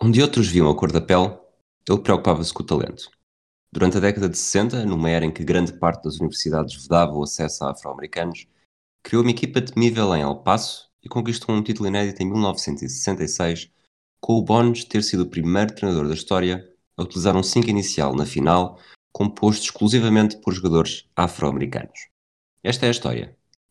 Onde outros viam a cor da pele, ele preocupava-se com o talento. Durante a década de 60, numa era em que grande parte das universidades vedava o acesso a afro-americanos, criou uma equipa temível em El Paso e conquistou um título inédito em 1966, com o bónus de ter sido o primeiro treinador da história a utilizar um 5 inicial na final, composto exclusivamente por jogadores afro-americanos. Esta é a história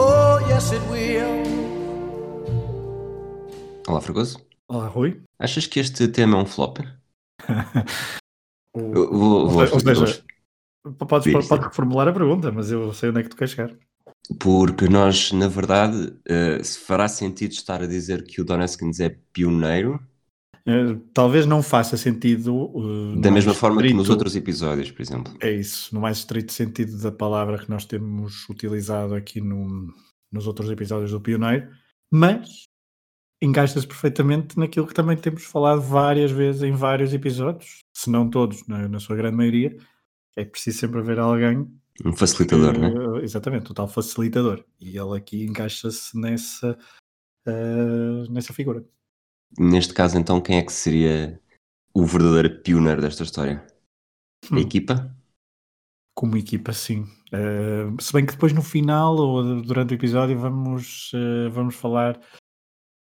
Oh, yes, it will. Olá, Fragoso. Olá, Rui. Achas que este tema é um flop? O- vou, vou, ou seja, podes, podes reformular a pergunta, mas eu sei onde é que tu queres chegar. porque nós, na verdade, eh, se fará sentido estar a dizer que o Don Haskins é pioneiro, Talvez não faça sentido. eh, da mesma forma que nos estrito- outros episódios, por exemplo. É isso, no mais estrito sentido da palavra que nós temos utilizado aqui no- nos outros episódios do Pioneiro, mas encaixa-se perfeitamente naquilo que também temos falado várias vezes em vários episódios, se não todos, na, na sua grande maioria. É preciso sempre haver alguém Um facilitador, que- né? Exatamente, o tal facilitador. E ele aqui encaixa-se nessa, eh, nessa figura. Neste caso, então, quem é que seria o verdadeiro pioneiro desta história? A Hum. equipa? como equipa, sim. Eh, se bem que depois no final ou durante o episódio vamos, eh, vamos falar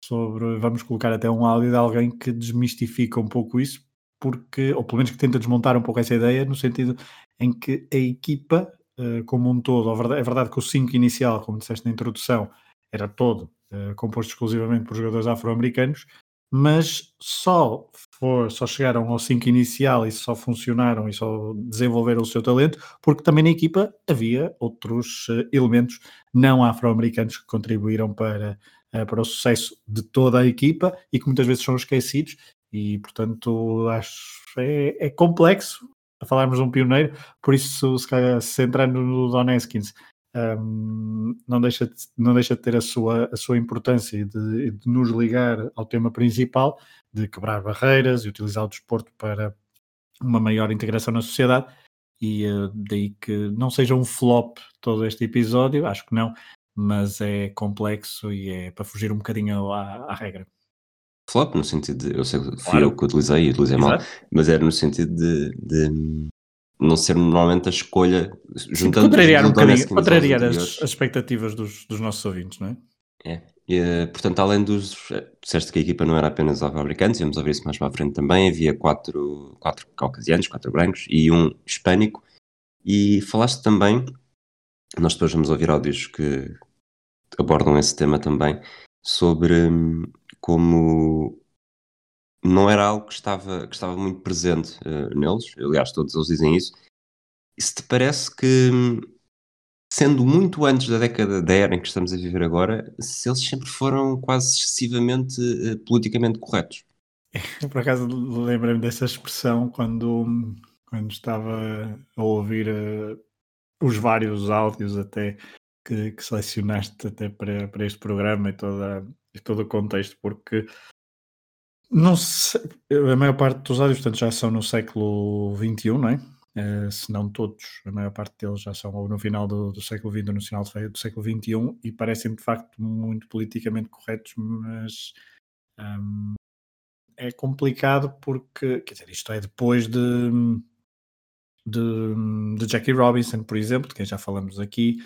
sobre, vamos colocar até um áudio de alguém que desmistifica um pouco isso, porque, ou pelo menos que tenta desmontar um pouco essa ideia, no sentido em que a equipa, eh, como um todo, é verdade que o 5 inicial, como disseste na introdução, era todo composto exclusivamente por jogadores afro-americanos, mas só, for, só chegaram ao 5 inicial e só funcionaram e só desenvolveram o seu talento porque também na equipa havia outros eh, elementos não afro-americanos que contribuíram para, eh, para o sucesso de toda a equipa e que muitas vezes são esquecidos e portanto acho é, é complexo a falarmos de um pioneiro, por isso se calhar centrando no Don Haskins um, não, deixa de, não deixa de ter a sua, a sua importância e de, de nos ligar ao tema principal de quebrar barreiras e utilizar o desporto para uma maior integração na sociedade e eh, daí que não seja um flop todo este episódio, acho que não, mas é complexo e é para fugir um bocadinho à, à regra. Flop, no sentido de. Eu sei que fui Claro. eu que utilizei e utilizei mal, Exato. mas era no sentido de, de não ser normalmente a escolha. Juntando contrariar um bocadinho, contrariar as, as expectativas dos, dos nossos ouvintes, não é? É. E, eh, portanto, além dos. eh, Disseste que a equipa não era apenas afro-americanos, íamos ouvir isso mais para a frente também. Havia quatro, quatro caucasianos, quatro brancos e um hispânico. E falaste também, nós depois vamos ouvir áudios que abordam esse tema também, sobre hum, como não era algo que estava, que estava muito presente eh, neles. Aliás, todos eles dizem isso. Se te parece que. sendo muito antes da década da era em que estamos a viver agora, se eles sempre foram quase excessivamente eh, politicamente corretos. Por acaso lembrei-me dessa expressão quando, quando estava a ouvir eh, os vários áudios até que, que selecionaste até para, para este programa e, toda, e todo o contexto, porque não sei, a maior parte dos áudios portanto, já são no século XXI, não é? Eh, se não todos, a maior parte deles já são ou no final do, do século XX ou no final do, século XXI e parecem de facto muito politicamente corretos, mas hum, é complicado porque, quer dizer, isto é depois de, de, de Jackie Robinson, por exemplo, de quem já falamos aqui,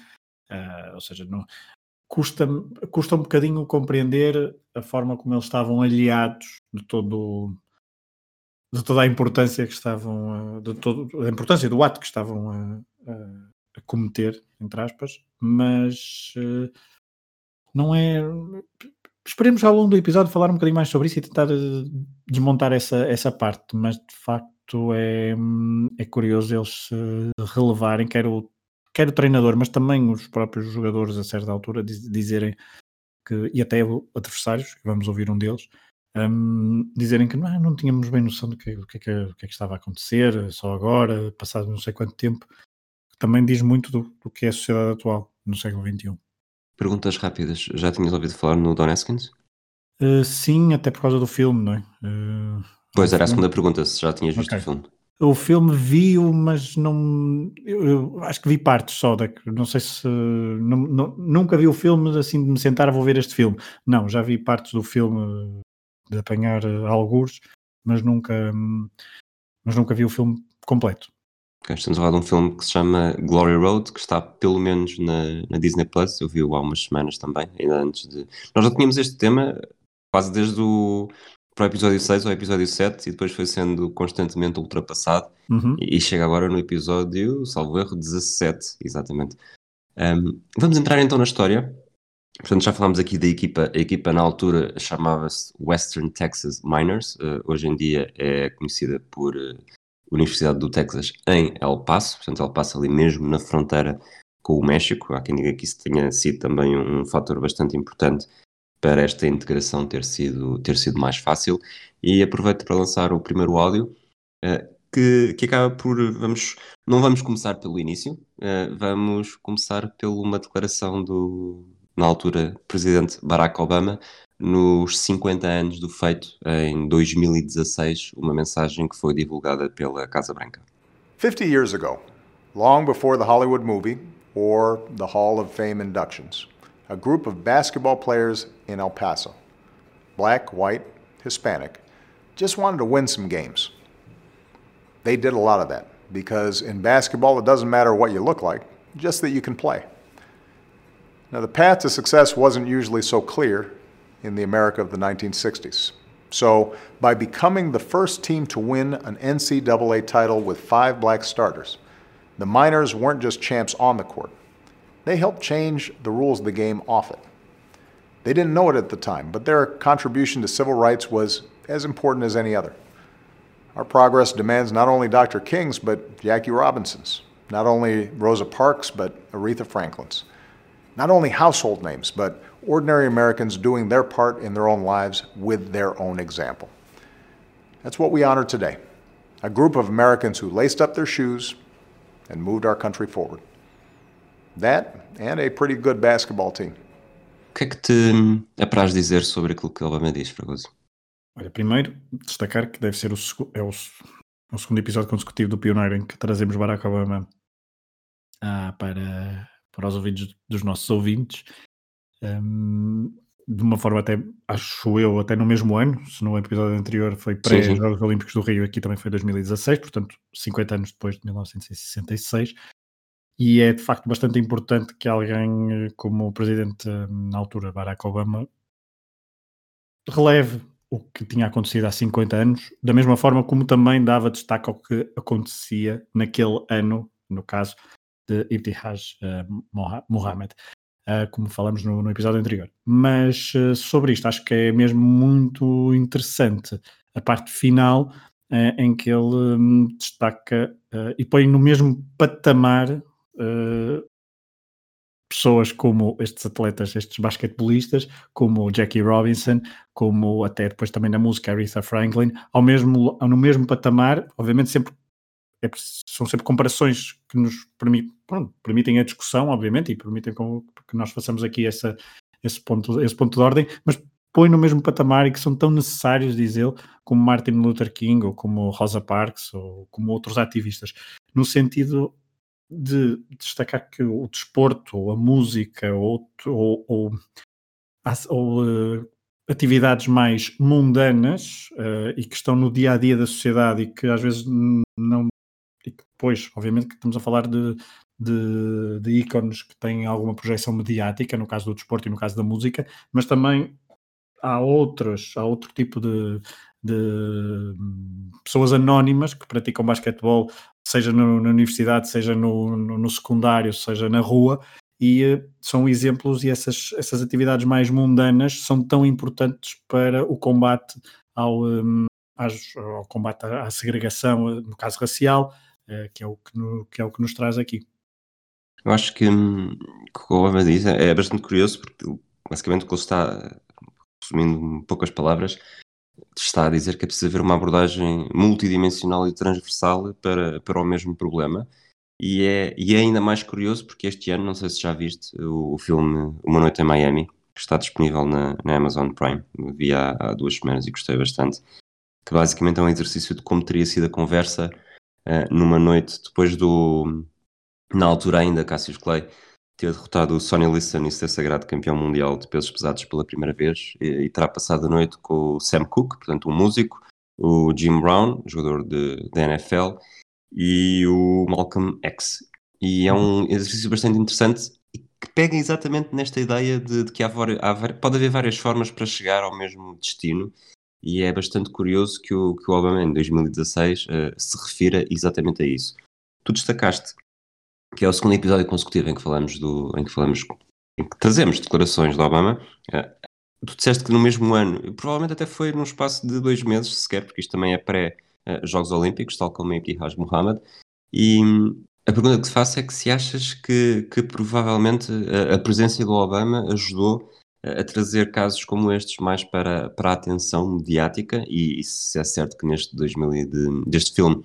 ah, ou seja, não, custa, custa um bocadinho compreender a forma como eles estavam aliados de todo de toda a importância que estavam a- de todo, a importância do ato que estavam a, a- a cometer, entre aspas, mas eh, não é esperemos ao longo do episódio falar um bocadinho mais sobre isso e tentar eh, desmontar essa, essa parte, mas de facto é, é curioso eles se relevarem, quer o, quer o treinador, mas também os próprios jogadores a certa altura diz- dizerem que, e até adversários, que vamos ouvir um deles, um, dizerem que não, não tínhamos bem noção do que, do, que, é do que, é que estava a acontecer, só agora, passado não sei quanto tempo, também diz muito do, do que é a sociedade atual no século XXI. Perguntas rápidas. Já tinhas ouvido falar no Don Eskins? Uh, sim, até por causa do filme, não é? Uh, pois era a segunda pergunta, se já tinhas visto okay. o filme. O filme vi-o, mas não. Eu, acho que vi partes só. Da, não sei se. Não, não, nunca vi o filme assim de me sentar, vou ver este filme. Não, já vi partes do filme de apanhar algures, mas nunca. Mas nunca vi o filme completo. Okay, estamos a falar de um filme que se chama Glory Road, que está pelo menos na, na Disney Plus. Eu vi-o há umas semanas também, ainda antes de. Nós já tínhamos este tema quase desde o para o episódio 6 ao episódio 7 e depois foi sendo constantemente ultrapassado uhum. e, e, chega agora no episódio, salvo erro, 17, exatamente. Um, vamos entrar então na história. Portanto, já falámos aqui da equipa. A equipa na altura chamava-se Western Texas Miners. Uh, hoje em dia é conhecida por uh, Universidade do Texas em El Paso. Portanto, El Paso ali mesmo na fronteira com o México. Há quem diga que isso tenha sido também um fator bastante importante para esta integração ter sido, ter sido mais fácil. E aproveito para lançar o primeiro áudio, uh, que, que acaba por. Vamos, não vamos começar pelo início, uh, vamos começar por uma declaração do, na altura, presidente Barack Obama, nos 50 anos do feito, em 2016, uma mensagem que foi divulgada pela Casa Branca. 50 years ago, long before the Hollywood movie or the Hall of Fame inductions. A group of basketball players in El Paso, black, white, Hispanic, just wanted to win some games. They did a lot of that because in basketball, it doesn't matter what you look like, just that you can play. Now, the path to success wasn't usually so clear in the America of the 1960s. So, by becoming the first team to win an NCAA title with five black starters, the Miners weren't just champs on the court, they helped change the rules of the game it. They didn't know it at the time, but their contribution to civil rights was as important as any other. Our progress demands not only Dr. King's, but Jackie Robinson's, not only Rosa Parks, but Aretha Franklin's, not only household names, but ordinary Americans doing their part in their own lives with their own example. That's what we honor today a group of Americans who laced up their shoes and moved our country forward. That and a pretty good basketball team. O que é que te apraz dizer sobre aquilo que Obama diz, Fragoso? Olha, primeiro, destacar que deve ser o, é o, o, segundo episódio consecutivo do Pioneiro em que trazemos Barack Obama ah, para, para os ouvidos dos nossos ouvintes. Um, de uma forma até, acho eu, até no mesmo ano, se no episódio anterior foi pré-Jogos Olímpicos do Rio, aqui também foi 2016, portanto 50 anos depois de 1966 e é de facto bastante importante que alguém eh, como o presidente eh, na altura, Barack Obama, releve o que tinha acontecido há 50 anos, da mesma forma como também dava destaque ao que acontecia naquele ano, no caso de Ibtihaj uh, Mohammed, uh, como falamos no, no, episódio anterior. Mas uh, sobre isto, acho que é mesmo muito interessante a parte final em que ele um, destaca e põe no mesmo patamar uh, pessoas como estes atletas, estes basquetebolistas, como Jackie Robinson, como até depois também na música Aretha Franklin, ao mesmo, no mesmo patamar, obviamente sempre é, são sempre comparações que nos permitem, pronto, permitem a discussão, obviamente, e permitem que nós façamos aqui essa, esse, ponto, esse ponto de ordem, mas põe no mesmo patamar e que são tão necessários, diz ele, como Martin Luther King ou como Rosa Parks ou como outros ativistas, no sentido de destacar que o desporto, ou a música, ou, ou, ou, ou uh, atividades mais mundanas uh, e que estão no dia a dia da sociedade e que às vezes não. E que depois, obviamente, que estamos a falar de, de, de ícones que têm alguma projeção mediática, no caso do desporto e no caso da música, mas também há outros, há outro tipo de, de hum, pessoas anónimas que praticam basquetebol seja no, na universidade, seja no, no, no, secundário, seja na rua, e uh, são exemplos e essas, essas atividades mais mundanas são tão importantes para o combate ao, um, ao combate à, segregação, eh, no caso racial, uh, que, é o que, no, que é o que nos traz aqui. Eu acho que, hum, que o Obama diz é, é bastante curioso, porque basicamente o que ele está, resumindo poucas palavras, está a dizer que é preciso haver uma abordagem multidimensional e transversal para, para o mesmo problema. E é, e é ainda mais curioso porque este ano, não sei se já viste, o, o filme Uma Noite em Miami, que está disponível na, na Amazon Prime, vi há, há, duas semanas e gostei bastante, que basicamente é um exercício de como teria sido a conversa uh, numa noite depois do, na altura ainda, Cassius Clay ter derrotado o Sonny Liston e ser sagrado campeão mundial de pesos pesados pela primeira vez e, e terá passado a noite com o Sam Cooke, portanto um músico, o Jim Brown, jogador de, da NFL, e o Malcolm X. E é um exercício bastante interessante que pega exatamente nesta ideia de, de que há, há, pode haver várias formas para chegar ao mesmo destino e é bastante curioso que o, que o Obama em 2016 uh, eh, se refira exatamente a isso. Tu destacaste que é o segundo episódio consecutivo em que falamos do, em que falamos, em que trazemos declarações do Obama. Uh, tu disseste que no mesmo ano, provavelmente até foi num espaço de dois meses sequer, porque isto também é pré-Jogos Olímpicos, tal como aqui Haj Mohammed, e hum, a pergunta que te faço é que se achas que, que provavelmente a, a presença do Obama ajudou a trazer casos como estes mais para, para a atenção mediática e, e se é certo que neste 2000 de, deste filme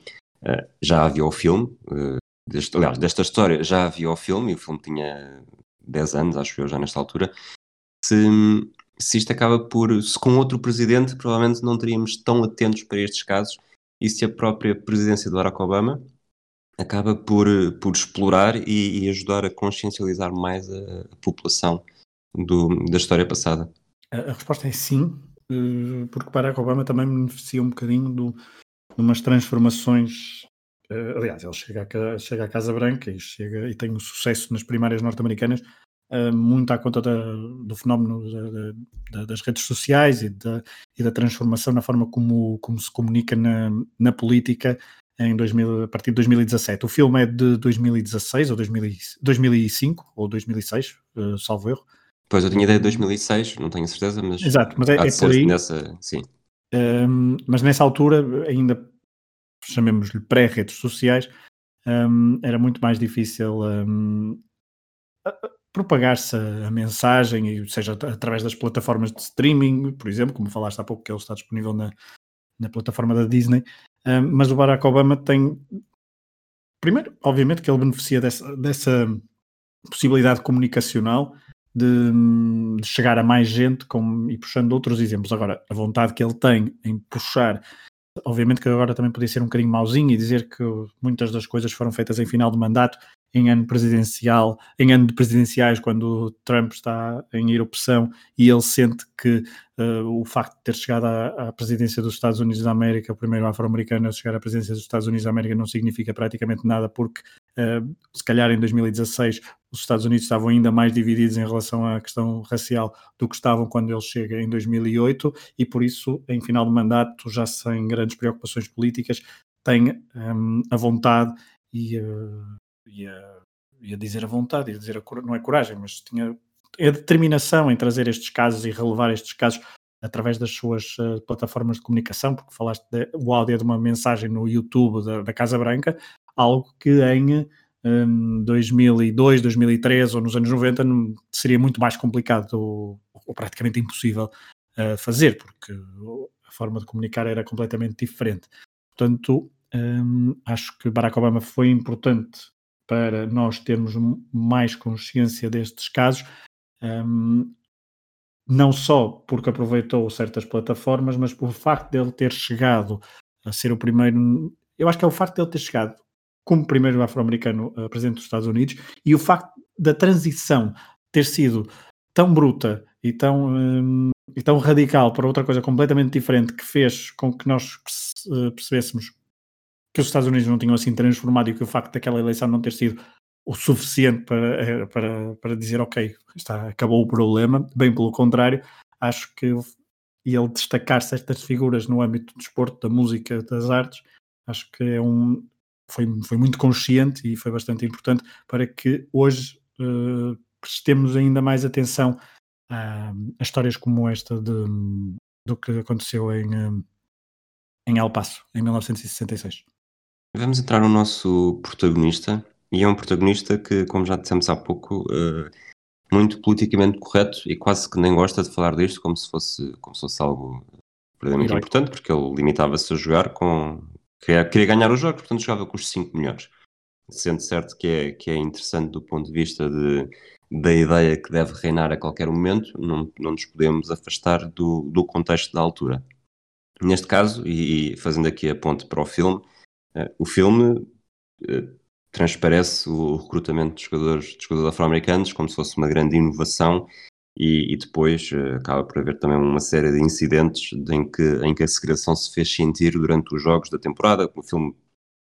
uh, já havia o filme uh, deste, aliás, desta história já havia o filme e o filme tinha 10 anos, acho eu já nesta altura se, se isto acaba por se com outro presidente provavelmente não teríamos tão atentos para estes casos e se a própria presidência de Barack Obama acaba por, por explorar e, e ajudar a consciencializar mais a, a população do, da história passada? A, a, resposta é sim, eh, porque Barack Obama também beneficia um bocadinho de umas transformações. Uh, aliás, ele chega, a, chega à Casa Branca e, chega, e tem um sucesso nas primárias norte-americanas uh, muito à conta da, do fenómeno da, da, das redes sociais e da, e da transformação na forma como, como se comunica na, na política em 2000, a partir de 2017. O filme é de 2016 ou 2000, 2005 ou 2006, uh, salvo erro. Pois, eu tinha ideia de 2006, não tenho certeza, mas. Exato, mas é, é por aí. Nessa, sim. Um, mas nessa altura, ainda chamemos-lhe pré-redes sociais, um, era muito mais difícil um, propagar-se a, mensagem, seja através das plataformas de streaming, por exemplo, como falaste há pouco, que ele está disponível na, na plataforma da Disney. mas o Barack Obama tem. Primeiro, obviamente, que ele beneficia dessa, dessa possibilidade comunicacional de, de, chegar a mais gente com, e puxando outros exemplos. Agora, a vontade que ele tem em puxar, obviamente que agora também podia ser um bocadinho mauzinho e dizer que muitas das coisas foram feitas em final de mandato, em ano presidencial, em ano de presidenciais, quando o Trump está em erupção e ele sente que uh, o facto de ter chegado à, à, presidência dos Estados Unidos da América, o primeiro afro-americano a chegar à presidência dos Estados Unidos da América, não significa praticamente nada, porque uh, se calhar em 2016 os Estados Unidos estavam ainda mais divididos em relação à questão racial do que estavam quando ele chega em 2008 e por isso, em final de mandato, já sem grandes preocupações políticas, tem um, a vontade e uh, ia, ia dizer a vontade, ia dizer a, não é coragem, mas tinha a determinação em trazer estes casos e relevar estes casos através das suas uh, plataformas de comunicação, porque falaste de, o áudio de uma mensagem no YouTube da, da Casa Branca, algo que em um, 2002, 2003 ou nos anos 90 seria muito mais complicado ou, ou praticamente impossível uh, fazer, porque a forma de comunicar era completamente diferente. Portanto, um, acho que Barack Obama foi importante para nós termos mais consciência destes casos, um, não só porque aproveitou certas plataformas, mas por facto dele ter chegado a ser o primeiro. Eu acho que é o facto dele ter chegado como primeiro afro-americano a presidente dos Estados Unidos e o facto da transição ter sido tão bruta e tão, um, e tão radical para outra coisa completamente diferente que fez com que nós percebêssemos que os Estados Unidos não tinham assim transformado e que o facto daquela eleição não ter sido o suficiente para, eh, para, para dizer ok, está, acabou o problema, bem pelo contrário, acho que ele destacar certas figuras no âmbito do desporto, da música, das artes, acho que é um, foi, foi muito consciente e foi bastante importante para que hoje uh, prestemos ainda mais atenção a, a histórias como esta de, do que aconteceu em, eh, em El Paso, em 1966. Vamos entrar no nosso protagonista, e é um protagonista que, como já dissemos há pouco, uh, muito politicamente correto e quase que nem gosta de falar disto como se fosse, como se fosse algo Verdadeiramente importante, porque ele limitava-se a jogar com. Queria, queria ganhar o jogo, portanto jogava com os 5 melhores. Sendo certo que é, que é interessante do ponto de vista de, da ideia que deve reinar a qualquer momento, não, não nos podemos afastar do, do contexto da altura. Neste caso, e, e fazendo aqui a ponte para o filme, eh, o filme eh, transparece o recrutamento de jogadores, de jogadores afro-americanos como se fosse uma grande inovação e, e depois eh, acaba por haver também uma série de incidentes em que, em que a segregação se fez sentir durante os jogos da temporada. O filme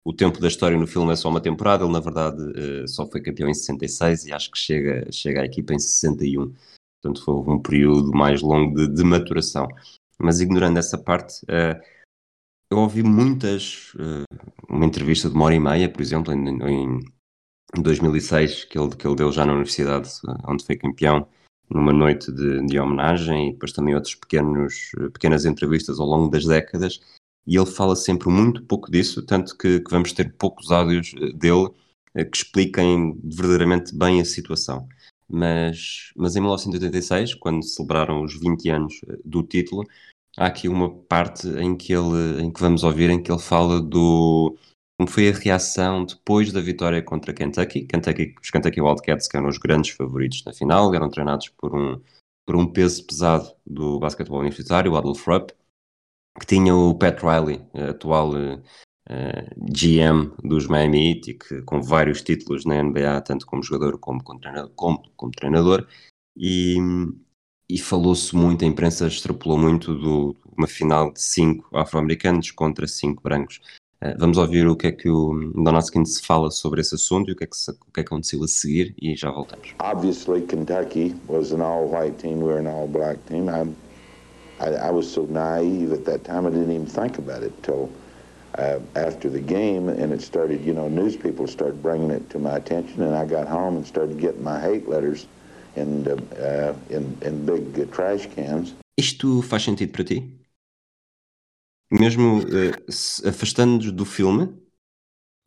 o tempo da história no filme é só uma temporada, ele na verdade eh, só foi campeão em 66 e acho que chega, chega à equipa em 61. Portanto, foi um período mais longo de, de maturação. Mas ignorando essa parte, eh, eu ouvi muitas, uma entrevista de uma hora e meia, por exemplo, em, em 2006, que ele, que ele deu já na universidade onde foi campeão, numa noite de, de homenagem, e depois também outras pequenos, pequenas entrevistas ao longo das décadas, e ele fala sempre muito pouco disso, tanto que, que vamos ter poucos áudios eh, dele eh, que expliquem verdadeiramente bem a situação. Mas, mas em 1986, quando celebraram os 20 anos eh, do título, há aqui uma parte em que ele, em que vamos ouvir, em que ele fala do como foi a reação depois da vitória contra Kentucky. Kentucky os Kentucky Wildcats, que eram os grandes favoritos na final, eram treinados por um, por um peso pesado do basquetebol universitário, o Adolph Rupp, que tinha o Pat Riley, atual uh, eh, GM dos Miami Heat, e que, com vários títulos na NBA, tanto como jogador como como treinador, como, como treinador e, e falou-se muito, a imprensa extrapolou muito de uma final de cinco afro-americanos contra cinco brancos. Uh, vamos ouvir o que é que o Donoskins fala sobre esse assunto e o que é que, o que, é que aconteceu a seguir e já voltamos. Obviously, Kentucky was an all-white team, we were an all-black team. I'm I, I, was so naive at that time, I didn't even think about it till uh, after the game, and it started, you know, news people started bringing it to my attention, and I got home and started getting my hate letters in, uh, in, in big uh, trash cans. Isto faz sentido para ti? Mesmo uh, afastando-nos do filme,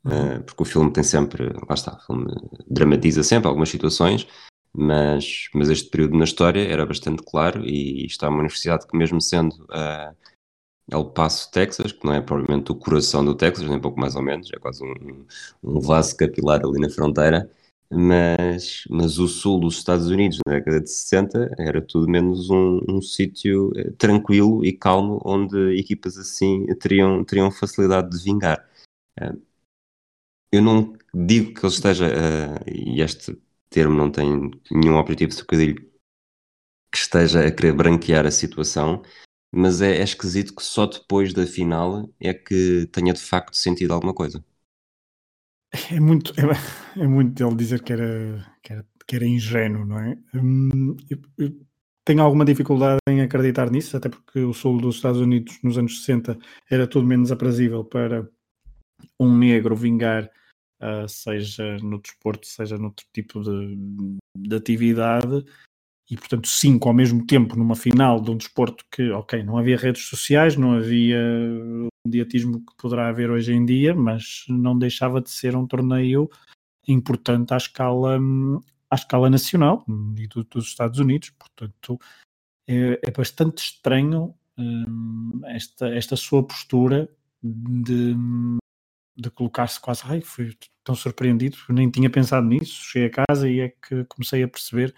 uh, porque o filme tem sempre, lá está, o filme dramatiza sempre algumas situações, mas, mas este período na história era bastante claro e está uma universidade que mesmo sendo uh, El Paso, Texas, que não é provavelmente o coração do Texas, nem pouco mais ou menos, é quase um, um vaso capilar ali na fronteira, mas, mas o sul dos Estados Unidos na década de 60 era tudo menos um, um sítio eh, tranquilo e calmo onde equipas assim teriam, teriam facilidade de vingar. Uh, eu não digo que ele esteja, uh, e este termo não tem nenhum objetivo de trocadilho que esteja a querer branquear a situação, mas é, é, esquisito que só depois da final é que tenha de facto sentido alguma coisa. É muito, é, é muito dele dizer que era, que era, que era ingênuo, não é? Hum, eu, eu tenho alguma dificuldade em acreditar nisso, até porque o sul dos Estados Unidos nos anos 60 era tudo menos aprazível para um negro vingar uh, seja no desporto, seja noutro tipo de, de atividade, e portanto cinco ao mesmo tempo numa final de um desporto que, ok, não havia redes sociais, não havia o mediatismo que poderá haver hoje em dia, mas não deixava de ser um torneio importante à escala, à escala nacional e do, dos Estados Unidos, portanto é, é bastante estranho hum, esta, esta sua postura de, de colocar-se quase, ai, fui tão surpreendido, nem tinha pensado nisso, cheguei a casa e é que comecei a perceber,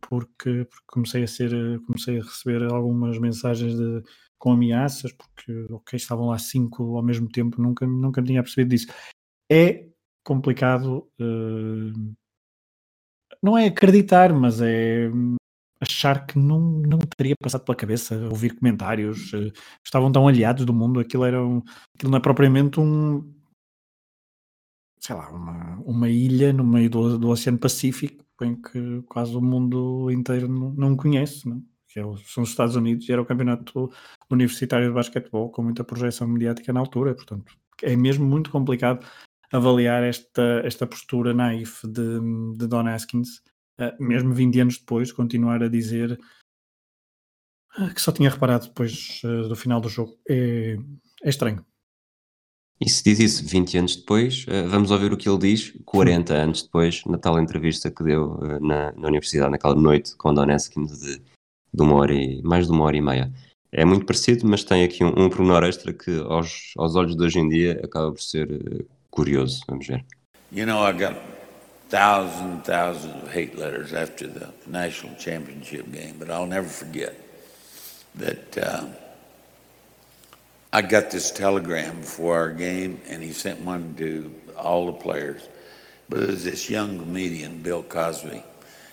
porque, porque comecei a ser, comecei a receber algumas mensagens de, com ameaças, porque, ok, estavam lá cinco ao mesmo tempo, nunca, nunca tinha percebido disso. É complicado, uh, não é acreditar, mas é achar que não, não teria passado pela cabeça ouvir comentários, uh, estavam tão aliados do mundo, aquilo era um, aquilo não é propriamente um sei lá, uma, uma ilha no meio do, do Oceano Pacífico em que quase o mundo inteiro não, não conhece, não? que é, são os Estados Unidos e era o campeonato universitário de basquetebol com muita projeção mediática na altura, portanto é mesmo muito complicado avaliar esta, esta postura naif de, de Don Askins, uh, mesmo 20 anos depois, continuar a dizer uh, que só tinha reparado depois uh, do final do jogo. É, é estranho. E se diz isso 20 anos depois, eh, vamos ouvir o que ele diz 40 anos depois, na tal entrevista que deu eh, na, na universidade, naquela noite com Don Eskins de, de uma hora e, mais de uma hora e meia. é muito parecido, mas tem aqui um, um pormenor extra que aos, aos olhos de hoje em dia acaba por ser uh, curioso. Vamos ver. You know, I got thousands and thousands of hate letters after the national championship game, but I'll never forget that uh, I got this telegram before our game, and he sent one to all the players. But it was this young comedian, Bill Cosby,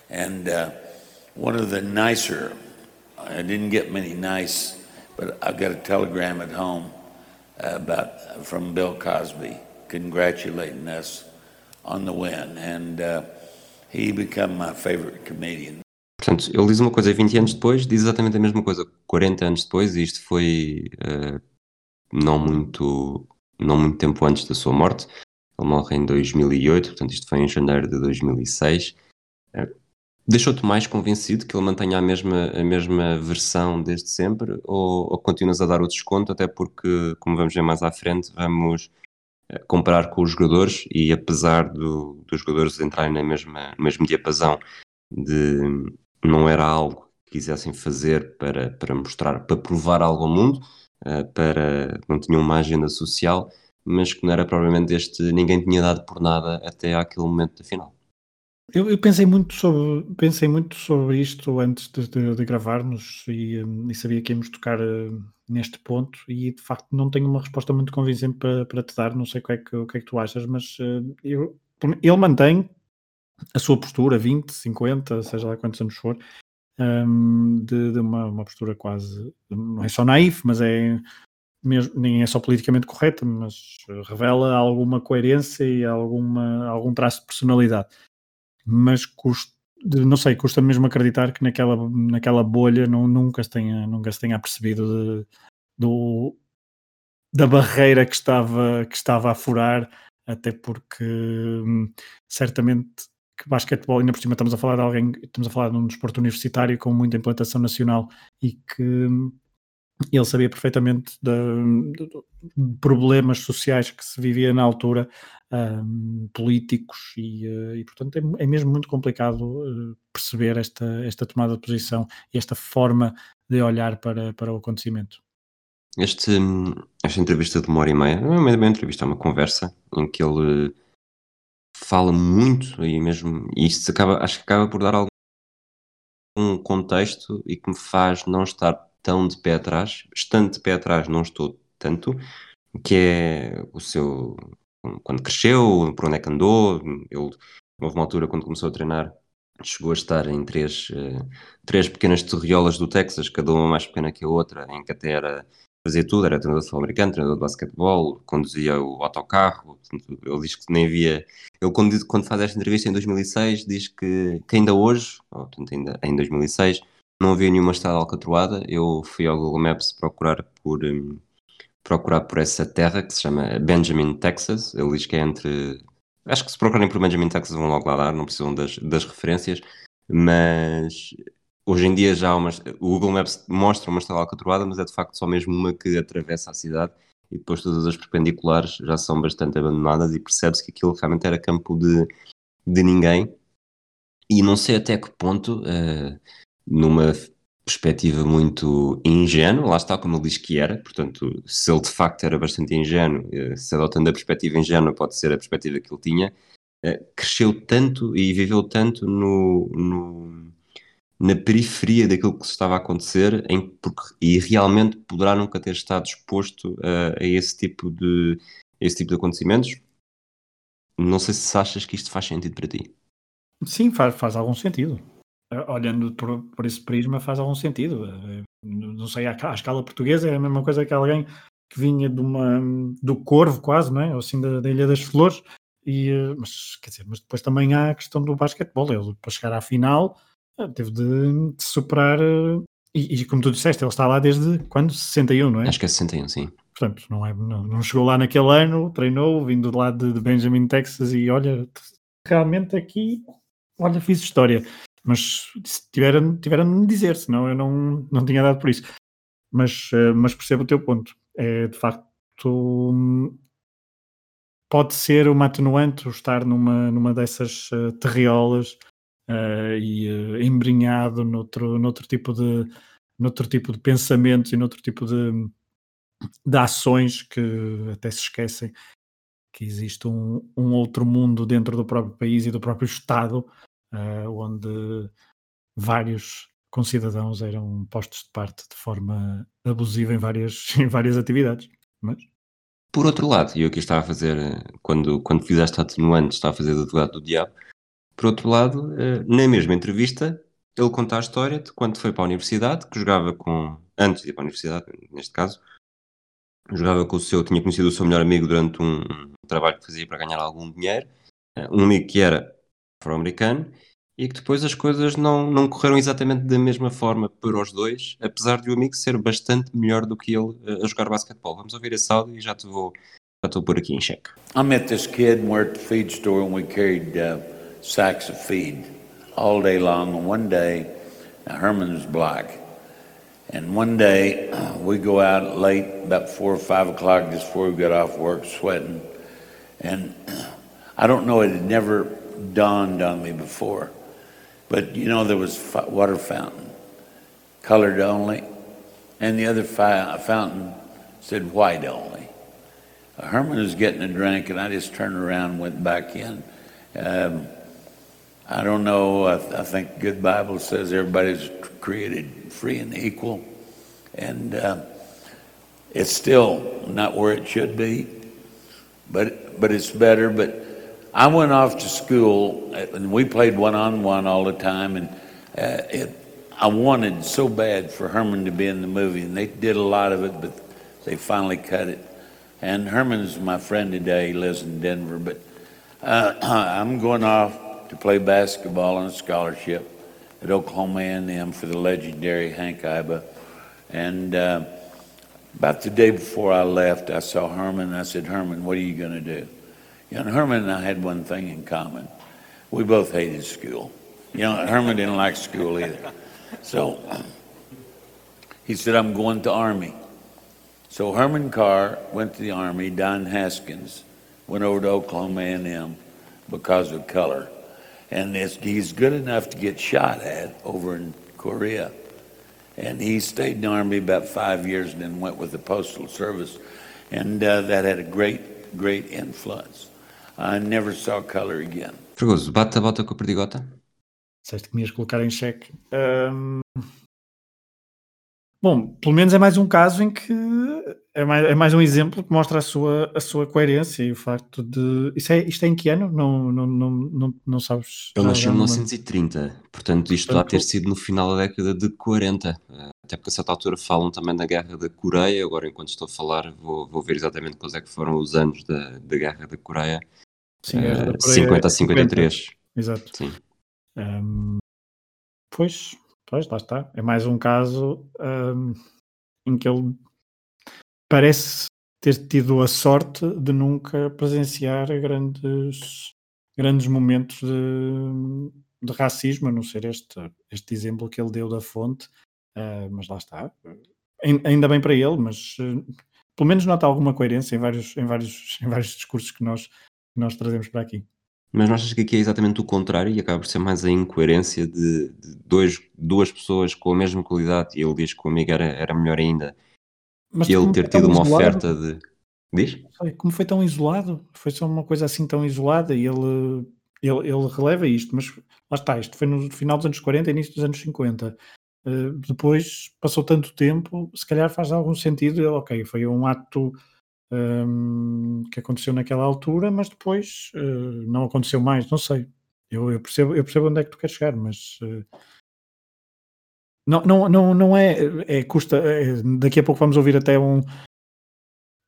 and uh, one of the nicer. I didn't get many nice, but I got a telegram at home about from Bill Cosby congratulating us on the win, and uh, he became my favorite comedian. Portanto, ele diz uma coisa 20 anos depois, diz exatamente a mesma coisa 40 anos depois, e isto foi uh, não, muito, não muito tempo antes da sua morte. Ele morre em 2008, portanto, isto foi em janeiro de 2006. Uh, eh, Deixou-te mais convencido que ele mantenha a mesma, a mesma versão desde sempre, ou, ou continuas a dar o desconto, até porque, como vamos ver mais à frente, vamos comparar com os jogadores e apesar do, dos jogadores entrarem na mesma, no mesmo diapasão de não era algo que quisessem fazer para, para mostrar, para provar algo ao mundo, para não tinham uma agenda social, mas que não era provavelmente este, ninguém tinha dado por nada até aquele momento da final. Eu, eu, pensei muito sobre pensei muito sobre isto antes de, de, de gravarmos e, um, e, sabia que íamos tocar uh, neste ponto e de facto não tenho uma resposta muito convincente para, para te dar, não sei o que é que, o que, é que tu achas, mas uh, eu, ele mantém a sua postura, 20, 50, seja lá quantos anos for, um, de, de uma, uma, postura quase, não é só naif, mas é mesmo, nem é só politicamente correta, mas revela alguma coerência e alguma, algum traço de personalidade. Mas custa, não sei, custa mesmo acreditar que naquela, naquela bolha não, nunca, se tenha, nunca se tenha apercebido de, do, da barreira que estava, que estava a furar, até porque hum, certamente que basquetebol, ainda por cima estamos a falar de alguém, estamos a falar de um desporto universitário com muita implantação nacional e que hum, ele sabia perfeitamente de, de, problemas sociais que se vivia na altura, um, políticos, e, uh, e portanto é, é, mesmo muito complicado uh, perceber esta, esta tomada de posição e esta forma de olhar para, para o acontecimento. Este, esta entrevista de uma hora e meia não é uma entrevista, é uma conversa em que ele fala muito e mesmo e isto acaba, acho que acaba por dar algum um contexto e que me faz não estar tão de pé atrás, estando de pé atrás não estou tanto, que é o seu, quando cresceu, por onde é que andou, ele, houve uma altura quando começou a treinar, chegou a estar em três, uh, três pequenas terriolas do Texas, cada uma mais pequena que a outra, em que até era fazia tudo, era treinador de futebol americano, treinador de basquetebol, conduzia o autocarro, portanto, ele diz que nem via, ele quando, quando faz esta entrevista em 2006, diz que, que ainda hoje, portanto, ainda em 2006, não havia nenhuma estrada alcatroada. Eu fui ao Google Maps procurar por, um, procurar por essa terra que se chama Benjamin, Texas. Ele diz que é entre. Acho que se procurarem por Benjamin, Texas vão logo lá dar, não precisam das, das referências. Mas hoje em dia já uma, o Google Maps mostra uma estrada alcatroada, mas é de facto só mesmo uma que atravessa a cidade e depois todas as perpendiculares já são bastante abandonadas e percebe-se que aquilo realmente era campo de, de ninguém. E não sei até que ponto uh, numa perspectiva muito ingênua, lá está como ele diz que era, portanto, se ele de facto era bastante ingênuo, eh, se adotando a perspectiva ingênua pode ser a perspectiva que ele tinha, eh, cresceu tanto e viveu tanto no, no, na periferia daquilo que estava a acontecer em, porque, e realmente poderá nunca ter estado exposto a, esse tipo de esse tipo de acontecimentos. Não sei se achas que isto faz sentido para ti. Sim, faz, faz algum sentido olhando por, por, esse prisma faz algum sentido. Não sei, à, escala portuguesa é a mesma coisa que alguém que vinha de uma, do Corvo quase, não é? Ou assim da, da Ilha das Flores, e, eh, mas, quer dizer, mas depois também há a questão do basquetebol. Ele, para chegar à final, teve de, de superar. E, e, como tu disseste, ele está lá desde quando? 61, não é? Acho que é 61, sim. Portanto, não, é, não, não chegou lá naquele ano, treinou, vindo de lá de, de Benjamin, Texas, e olha, realmente aqui, olha, fiz história mas tiveram, tiveram de me dizer, senão eu não, não tinha dado por isso. Mas, eh, mas percebo o teu ponto. É de facto. Pode ser uma atenuante estar numa, numa dessas uh, terriolas uh, e uh, embrenhado noutro, noutro tipo de, noutro tipo de pensamentos e noutro tipo de, de ações que até se esquecem que existe um, um outro mundo dentro do próprio país e do próprio Estado, uh, onde vários concidadãos eram postos de parte de forma abusiva em várias, em várias atividades. Mas... Por outro lado, e eu aqui estava a fazer, quando, quando fizeste atenuante, estava a fazer do advogado do diabo, por outro lado, uh, na mesma entrevista, ele conta a história de quando foi para a universidade, que jogava com, antes de ir para a universidade, neste caso, jogava com o seu, tinha conhecido o seu melhor amigo durante um, trabalho que fazia para ganhar algum dinheiro, eh, um amigo que era afro-americano, e que depois as coisas não, não correram exatamente da mesma forma para os dois, apesar de o amigo ser bastante melhor do que ele eh, a jogar basquetebol. Vamos ouvir esse áudio e já te vou, já te vou pôr aqui em xeque. I met this kid the feed store and we carried uh, sacks of feed all day long. And one day, Herman was black. And one day we go out late, about four or five o'clock, just before we got off work, sweating. And I don't know, it had never dawned on me before. But you know, there was water fountain, colored only, and the other fountain said white only. Herman was getting a drink, and I just turned around and went back in. Um, I don't know. I, I, think good Bible says everybody's created free and equal, and uh, it's still not where it should be, but but it's better. But I went off to school, and we played one on one all the time, and uh, it. I wanted so bad for Herman to be in the movie, and they did a lot of it, but they finally cut it. And Herman's my friend today. He lives in Denver, but uh, I'm going off to play basketball on a scholarship at Oklahoma A&M for the legendary Hank Iba. And uh, about the day before I left, I saw Herman. I said, Herman, what are you going to do? You know, Herman and I had one thing in common. We both hated school. You know, Herman didn't like school either. So he said, I'm going to Army. So Herman Carr went to the Army. Don Haskins went over to Oklahoma A&M because of color and he's good enough to get shot at over in Korea. And he stayed in the Army about five years and then went with the Postal Service. And uh, that had a great, great influence. I never saw color again. Fregoso, bate a bota com a perdigota? Disseste que me ias colocar em xeque. Um, Bom, pelo menos é mais um caso em que é mais, é mais um exemplo que mostra a sua, a sua coerência e o facto de. Isto é, isto é em que ano? Não, não, não, não, não sabes. Ele nasceu em 1930, portanto, isto portanto, ter sido no final da década de 40. Até porque a certa altura falam também da Guerra da Coreia. Agora, enquanto estou a falar, vou, vou ver exatamente quais é que foram os anos da, da Guerra da Coreia. Sim, uh, Coreia 50 a 53. 50. Exato. Sim. Um, pois, Pois, lá está. É mais um caso um, em que ele parece ter tido a sorte de nunca presenciar grandes, grandes momentos de, de racismo, a não ser este, este exemplo que ele deu da fonte. Uh, mas lá está. Ainda bem para ele, mas uh, pelo menos nota alguma coerência em vários, em vários, em vários discursos que nós, que nós trazemos para aqui. Mas não achas que aqui é exatamente o contrário e acaba por ser mais a incoerência de, de dois, duas pessoas com a mesma qualidade e ele diz que o amigo era, era melhor ainda Mas e ele ter tido uma isolado? oferta de. Diz? Como foi tão isolado? Foi só uma coisa assim tão isolada e ele, ele, ele releva isto, mas lá está, isto foi no final dos anos 40 e início dos anos 50. Uh, eh, depois passou tanto tempo, se calhar faz algum sentido, ok, foi um ato um, que aconteceu naquela altura, mas depois uh, não aconteceu mais, não sei. Eu, eu, percebo, eu percebo onde é que tu queres chegar, mas uh, não, não, não, não é, é custa. É, daqui a pouco vamos ouvir até um.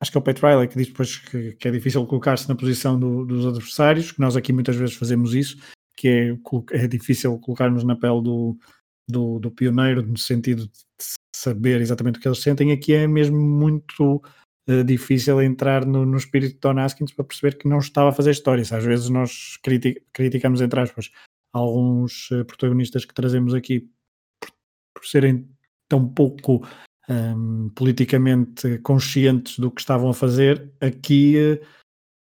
Acho que é o Pat Riley que diz depois que, que é difícil colocar-se na posição do, dos adversários, que nós aqui muitas vezes fazemos isso, que é, é difícil colocarmos na pele do, do, do pioneiro, no sentido de saber exatamente o que eles sentem. Aqui é mesmo muito uh, difícil entrar no, no, espírito de Don Haskins para perceber que não estava a fazer histórias. Às vezes nós critic, criticamos, entre aspas, alguns uh, protagonistas que trazemos aqui por, por serem tão pouco um, ehm, politicamente conscientes do que estavam a fazer. Aqui uh,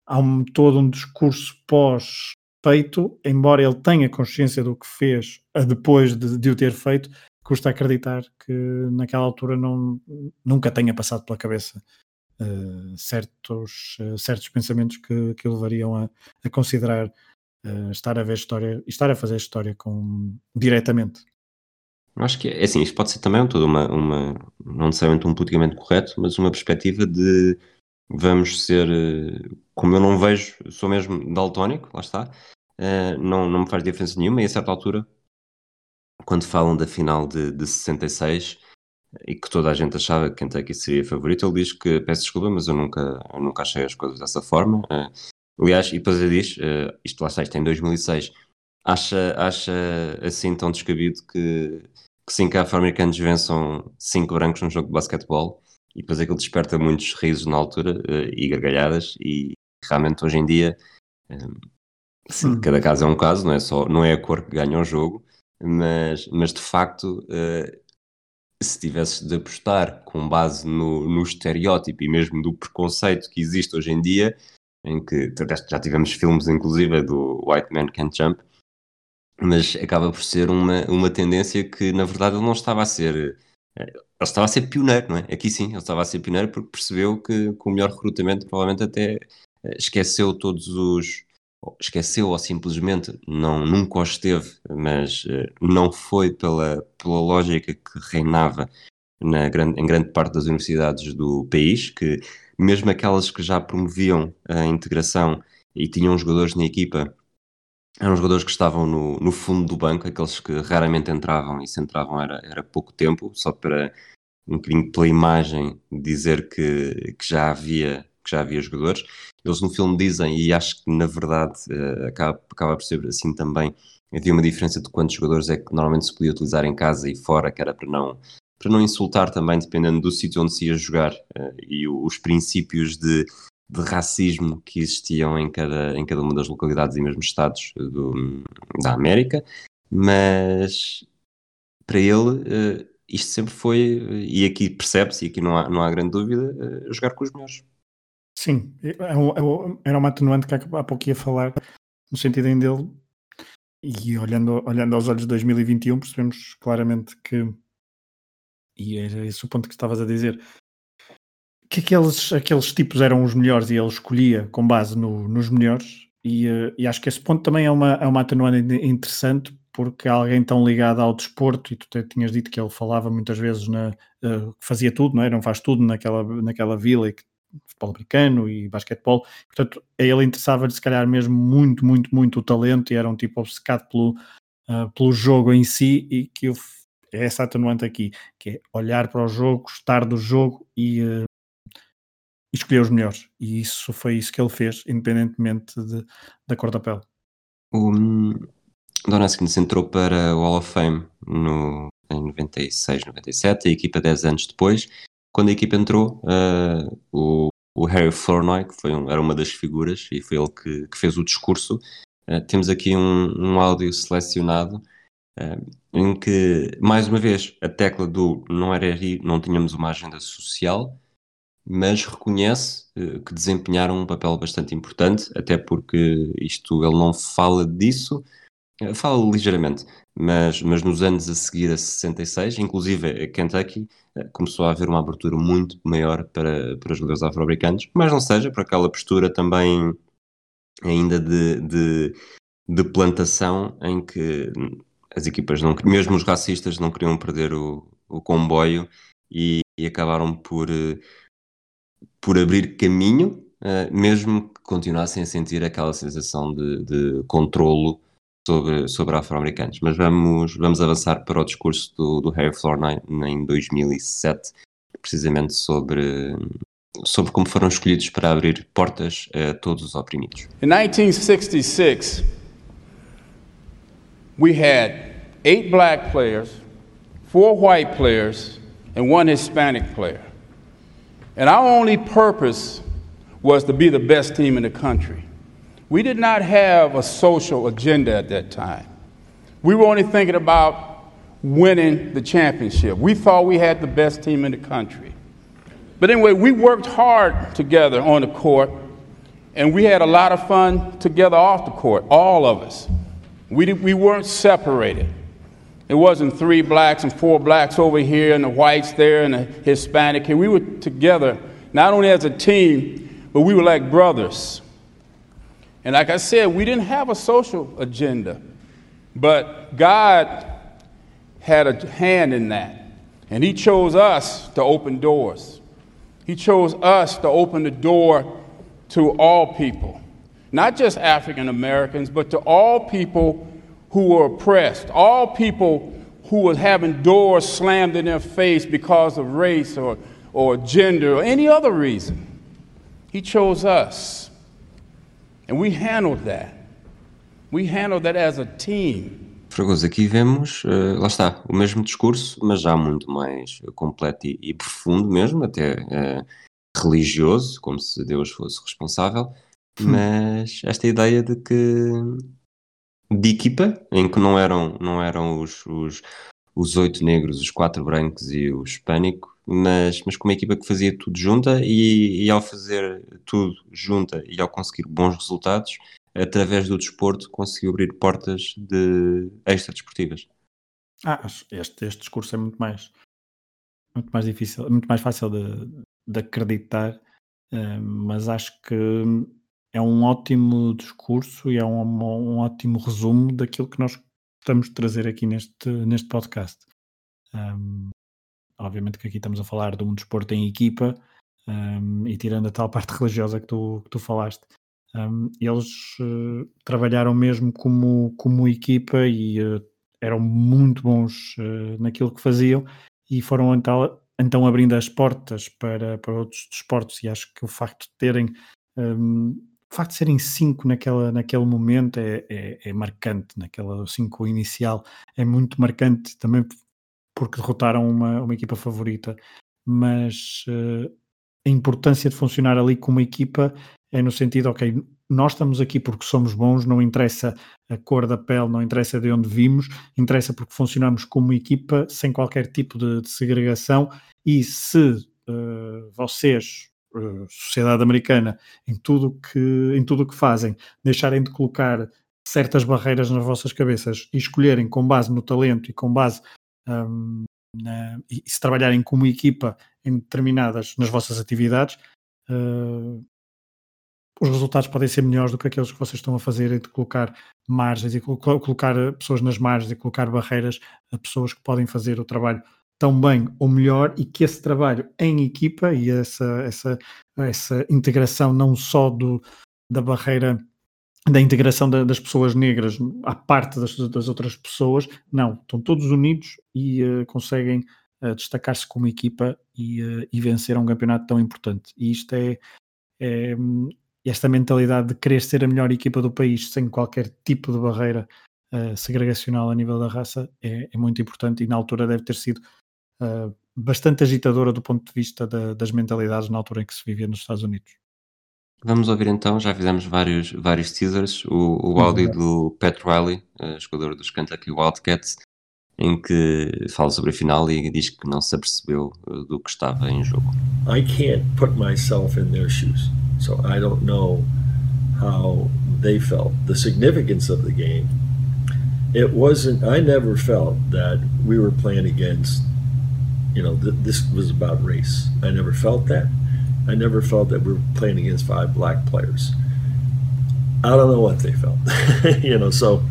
há um, todo um discurso pós-feito, embora ele tenha consciência do que fez depois de, de o ter feito, custa acreditar que naquela altura não, nunca tenha passado pela cabeça uh, certos, uh, certos pensamentos que, que o levariam a, a considerar uh, estar a ver história, estar a fazer história com, diretamente. Acho que é assim, isto pode ser também toda uma, uma, não necessariamente um politicamente correto, mas uma perspectiva de vamos ser, como eu não vejo, sou mesmo daltónico, lá está, não, não me faz diferença nenhuma, e a certa altura quando falam da final de, de 66 e que toda a gente achava que Kentucky seria favorito, ele diz que peço desculpa, mas eu nunca, eu nunca achei as coisas dessa forma. Uh, aliás, e depois ele diz, uh, isto lá está, isto é em 2006, acha, acha assim tão descabido que, que cinco afro-americanos vençam cinco brancos num jogo de basquetebol e depois aquilo desperta muitos risos na altura uh, e gargalhadas e realmente hoje em dia sim, cada caso é um caso, não é, só, não é a cor que ganha o jogo mas, mas de facto, uh, se tivesses de apostar com base no, no estereótipo e mesmo do preconceito que existe hoje em dia, em que já tivemos filmes, inclusive, do White Man Can't Jump, mas acaba por ser uma, uma tendência que, na verdade, ele não estava a ser. Eh, ele estava a ser pioneiro, não é? Aqui sim, ele estava a ser pioneiro porque percebeu que com o melhor recrutamento provavelmente até eh, esqueceu todos os, esqueceu ou simplesmente não, nunca o esteve, mas uh, não foi pela, pela lógica que reinava na grande, em grande parte das universidades do país, que mesmo aquelas que já promoviam a integração e tinham jogadores na equipa, eram jogadores que estavam no, no fundo do banco, aqueles que raramente entravam e se entravam era, era pouco tempo, só para um bocadinho pela imagem dizer que, que já havia que já havia jogadores. Eles no filme dizem, e acho que na verdade uh, acaba, acaba por ser assim também, havia uma diferença de quantos jogadores é que normalmente se podia utilizar em casa e fora, que era para não, para não insultar também, dependendo do sítio onde se ia jogar uh, e os princípios de, de racismo que existiam em cada, em cada uma das localidades e mesmo estados do, da América, mas para ele isto sempre foi, e aqui percebe-se, e aqui não há, não há grande dúvida, jogar com os melhores. Sim, é é era uma atenuante que há pouco ia falar, no sentido em dele, e olhando, olhando aos olhos de 2021, percebemos claramente que, e era esse o ponto que estavas a dizer, que aqueles, aqueles tipos eram os melhores e ele escolhia com base no, nos melhores, e, eh, e, acho que esse ponto também é uma, é uma atenuante interessante, porque alguém tão ligado ao desporto, e tu tinhas dito que ele falava muitas vezes na, uh, fazia tudo, não é? Não faz tudo naquela, naquela vila e que futebol americano e basquetebol, portanto a ele interessava-lhe se calhar mesmo muito, muito, muito o talento e era um tipo obcecado pelo, uh, pelo jogo em si e que eu, é essa atenuante aqui, que é olhar para o jogo, gostar do jogo e, uh, escolher os melhores. E isso foi isso que ele fez, independentemente de, da cor da pele. O Don Haskins entrou para o Hall of Fame no, em 96, 97, a equipa 10 anos depois, quando a equipa entrou, uh, o, o, Harry Flournoy, que foi um, era uma das figuras e foi ele que, que fez o discurso, uh, temos aqui um, um áudio selecionado uh, em que, mais uma vez, a tecla do não era não tínhamos uma agenda social, mas reconhece que desempenharam um papel bastante importante, até porque isto ele não fala disso, fala ligeiramente, mas, mas nos anos a seguir a 66, inclusive a Kentucky, eh, começou a haver uma abertura muito maior para, para jogadores afro-americanos, mas não seja por aquela postura também ainda de, de, de, plantação em que as equipas, não, mesmo os racistas, não queriam perder o, o comboio e, e acabaram por, eh, por abrir caminho, mesmo que continuassem a sentir aquela sensação de, de controlo sobre, sobre afro-americanos. Mas vamos, vamos avançar para o discurso do, do Harry Flournoy em 2007, precisamente sobre, sobre como foram escolhidos para abrir portas a todos os oprimidos. In 1966, we had eight black players, four white players, and one Hispanic player. And our only purpose was to be the best team in the country. We did not have a social agenda at that time. We were only thinking about winning the championship. We thought we had the best team in the country. But anyway, we worked hard together on the court, and we had a lot of fun together off the court, all of us. We, did, we weren't separated. It wasn't three blacks and four blacks over here and the whites there and the Hispanic here. We were together, not only as a team, but we were like brothers. And like I said, we didn't have a social agenda, but God had a hand in that. And He chose us to open doors. He chose us to open the door to all people, not just African Americans, but to all people who were oppressed, all people who were having doors slammed in their face because of race or, or gender or any other reason. He chose us. Fragoso, aqui vemos, uh, lá está, o mesmo discurso, mas já muito mais completo e, e profundo mesmo, até uh, religioso, como se Deus fosse responsável, hum. mas esta ideia de que de equipa, em que não eram, não eram os, os, os oito negros, os quatro brancos e o hispânico, mas, mas com uma equipa que fazia tudo junta e, e ao fazer tudo junta e ao conseguir bons resultados, através do desporto, conseguiu abrir portas de extra-desportivas. Ah, este, este discurso é muito mais muito mais difícil, muito mais fácil de, de acreditar, eh, mas acho que é um ótimo discurso e é um, um, ótimo resumo daquilo que nós estamos a trazer aqui neste, neste podcast. Um, obviamente que aqui estamos a falar de um desporto em equipa um, e tirando a tal parte religiosa que tu, que tu falaste, um, eles uh, trabalharam mesmo como, como equipa e uh, eram muito bons uh, naquilo que faziam e foram então, então abrindo as portas para, para outros desportos. E acho que o facto de terem um, o facto de serem cinco naquela, naquele momento é, é, é, marcante, naquela cinco inicial é muito marcante também porque derrotaram uma, uma equipa favorita, mas uh, a importância de funcionar ali como equipa é no sentido, ok, nós estamos aqui porque somos bons, não interessa a cor da pele, não interessa de onde vimos, interessa porque funcionamos como equipa sem qualquer tipo de, de segregação. E se uh, vocês, uh, sociedade americana, em tudo que em tudo que fazem, deixarem de colocar certas barreiras nas vossas cabeças e escolherem com base no talento e com base um, na, e se trabalharem como equipa em determinadas nas vossas atividades, uh, os resultados podem ser melhores do que aqueles que vocês estão a fazer e de colocar margens e colocar pessoas nas margens e colocar barreiras a pessoas que podem fazer o trabalho tão bem ou melhor e que esse trabalho em equipa e essa, essa, essa integração não só do, da barreira da integração da, das pessoas negras à parte das, das, outras pessoas, não, estão todos unidos e uh, conseguem uh, destacar-se como equipa e, uh, e vencer um campeonato tão importante. E isto é, é, esta mentalidade de querer ser a melhor equipa do país sem qualquer tipo de barreira segregacional a nível da raça é, é, muito importante e na altura deve ter sido bastante agitadora do ponto de vista da, das mentalidades na altura em que se vivia nos Estados Unidos. Vamos ouvir então, já fizemos vários, vários teasers, o, o áudio uhum. do Pat Riley, uh, jogador dos Kentucky Wildcats, em que fala sobre a final e diz que não se apercebeu do que estava em jogo. I can't put myself in their shoes. So I don't know how they felt. The significance of the game, it wasn't, I never felt that we were playing against, you know, th- this was about race. I never felt that. I never felt that we were playing against five black players. I don't know what they felt, you know, so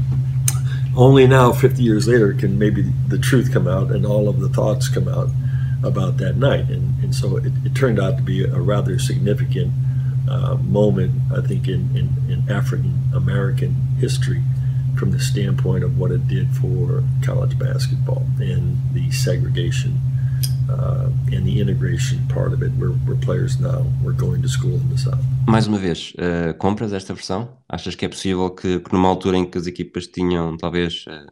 only now, 50 years later, can maybe the truth come out and all of the thoughts come out about that night. And, and so it, it turned out to be a rather significant uh, moment, I think, in, in, in African American history from the standpoint of what it did for college basketball and the segregation uh, and the integration part of it, where, where players now were going to school in the South. Mais uma vez, uh, compras esta versão? Achas que é possível que, que, numa altura em que as equipas tinham talvez uh,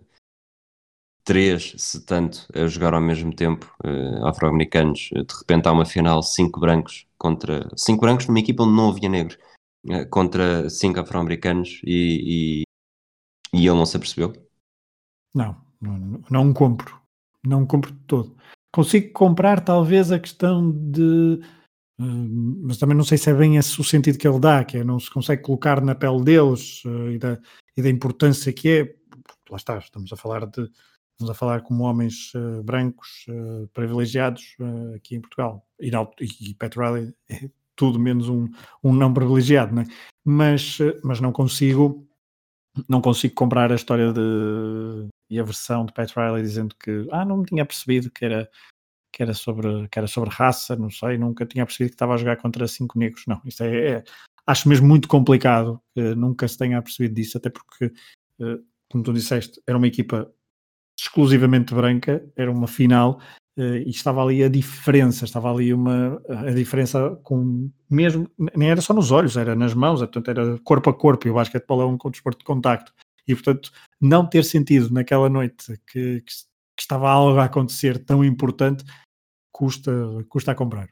três, se tanto, a jogar ao mesmo tempo, uh, afro-americanos, de repente há uma final cinco brancos contra cinco brancos numa equipa onde não havia negros eh, contra cinco afro-americanos e, e, e, ele não se apercebeu? Não, não, não compro. Não compro de todo. Consigo comprar talvez a questão de uh, mas também não sei se é bem esse o sentido que ele dá, que é não se consegue colocar na pele deles uh, e, da, e da importância que é, lá está, estamos a falar de estamos a falar como homens uh, brancos uh, privilegiados aqui em Portugal. E, não, e Pat Riley é tudo menos um, um não privilegiado, não é? mas, mas não consigo não consigo comprar a história de e a versão de Pat Riley dizendo que ah, não me tinha percebido que era que era sobre que era sobre raça, não sei, nunca tinha percebido que estava a jogar contra cinco negros. Não, isto é, é acho mesmo muito complicado que nunca se tenha percebido disso, até porque, como tu disseste, era uma equipa exclusivamente branca, era uma final uh, e estava ali a diferença, estava ali uma a diferença com mesmo, nem era só nos olhos, era nas mãos, portanto era corpo a corpo e o basquetebol é um desporto de contacto e portanto não ter sentido naquela noite que, que, que estava algo a acontecer tão importante custa, custa a comprar.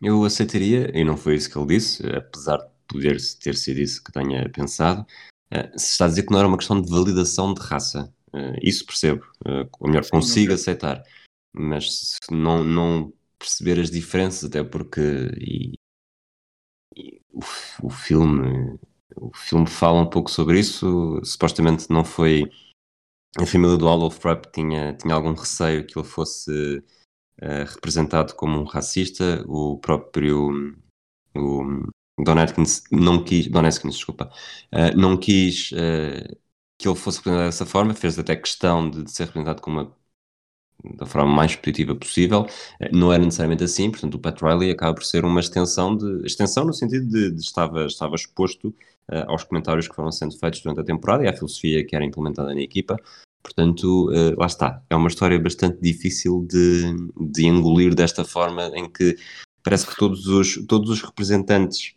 Eu aceitaria, e não foi isso que ele disse, apesar de poder ter sido isso que tenha pensado, eh, se está a dizer que não era uma questão de validação de raça. Uh, isso percebo, uh, ou melhor, consigo aceitar, mas não, não perceber as diferenças, até porque e, e o, o, filme o filme fala um pouco sobre isso, supostamente não foi a família do Adolf Rupp tinha, tinha algum receio que ele fosse uh, representado como um racista, o próprio o Don Atkins não quis, Don Atkins, desculpa, não quis que ele fosse representado dessa forma, fez até questão de, de ser representado como uma, da forma mais positiva possível. Eh, não era necessariamente assim, portanto, o Pat Riley acaba por ser uma extensão de extensão no sentido de, de estava, estava exposto uh, aos comentários que foram sendo feitos durante a temporada e à filosofia que era implementada na equipa. Portanto, uh, lá está. É uma história bastante difícil de, de engolir desta forma, em que parece que todos os, todos os representantes